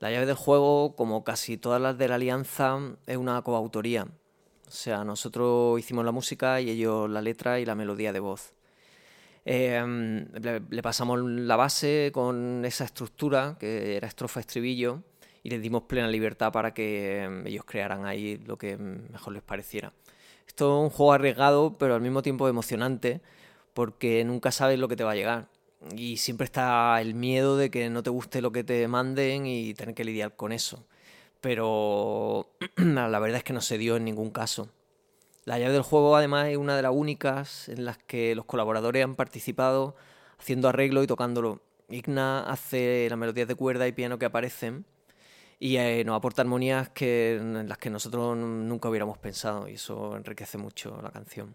La llave del juego, como casi todas las de la Alianza, es una coautoría. O sea, nosotros hicimos la música y ellos la letra y la melodía de voz. Em, le, pasamos la base con esa estructura, que era estrofa estribillo, y les dimos plena libertad para que em, ellos crearan ahí lo que mejor les pareciera. Esto es un juego arriesgado, pero al mismo tiempo emocionante, porque nunca sabes lo que te va a llegar. Y siempre está el miedo de que no te guste lo que te manden y tener que lidiar con eso. Pero la verdad es que no se dio en ningún caso. La llave del juego además es una de las únicas en las que los colaboradores han participado haciendo arreglo y tocándolo. Igna hace las melodías de cuerda y piano que aparecen y eh, nos aporta armonías que, en las que nosotros nunca hubiéramos pensado y eso enriquece mucho la canción.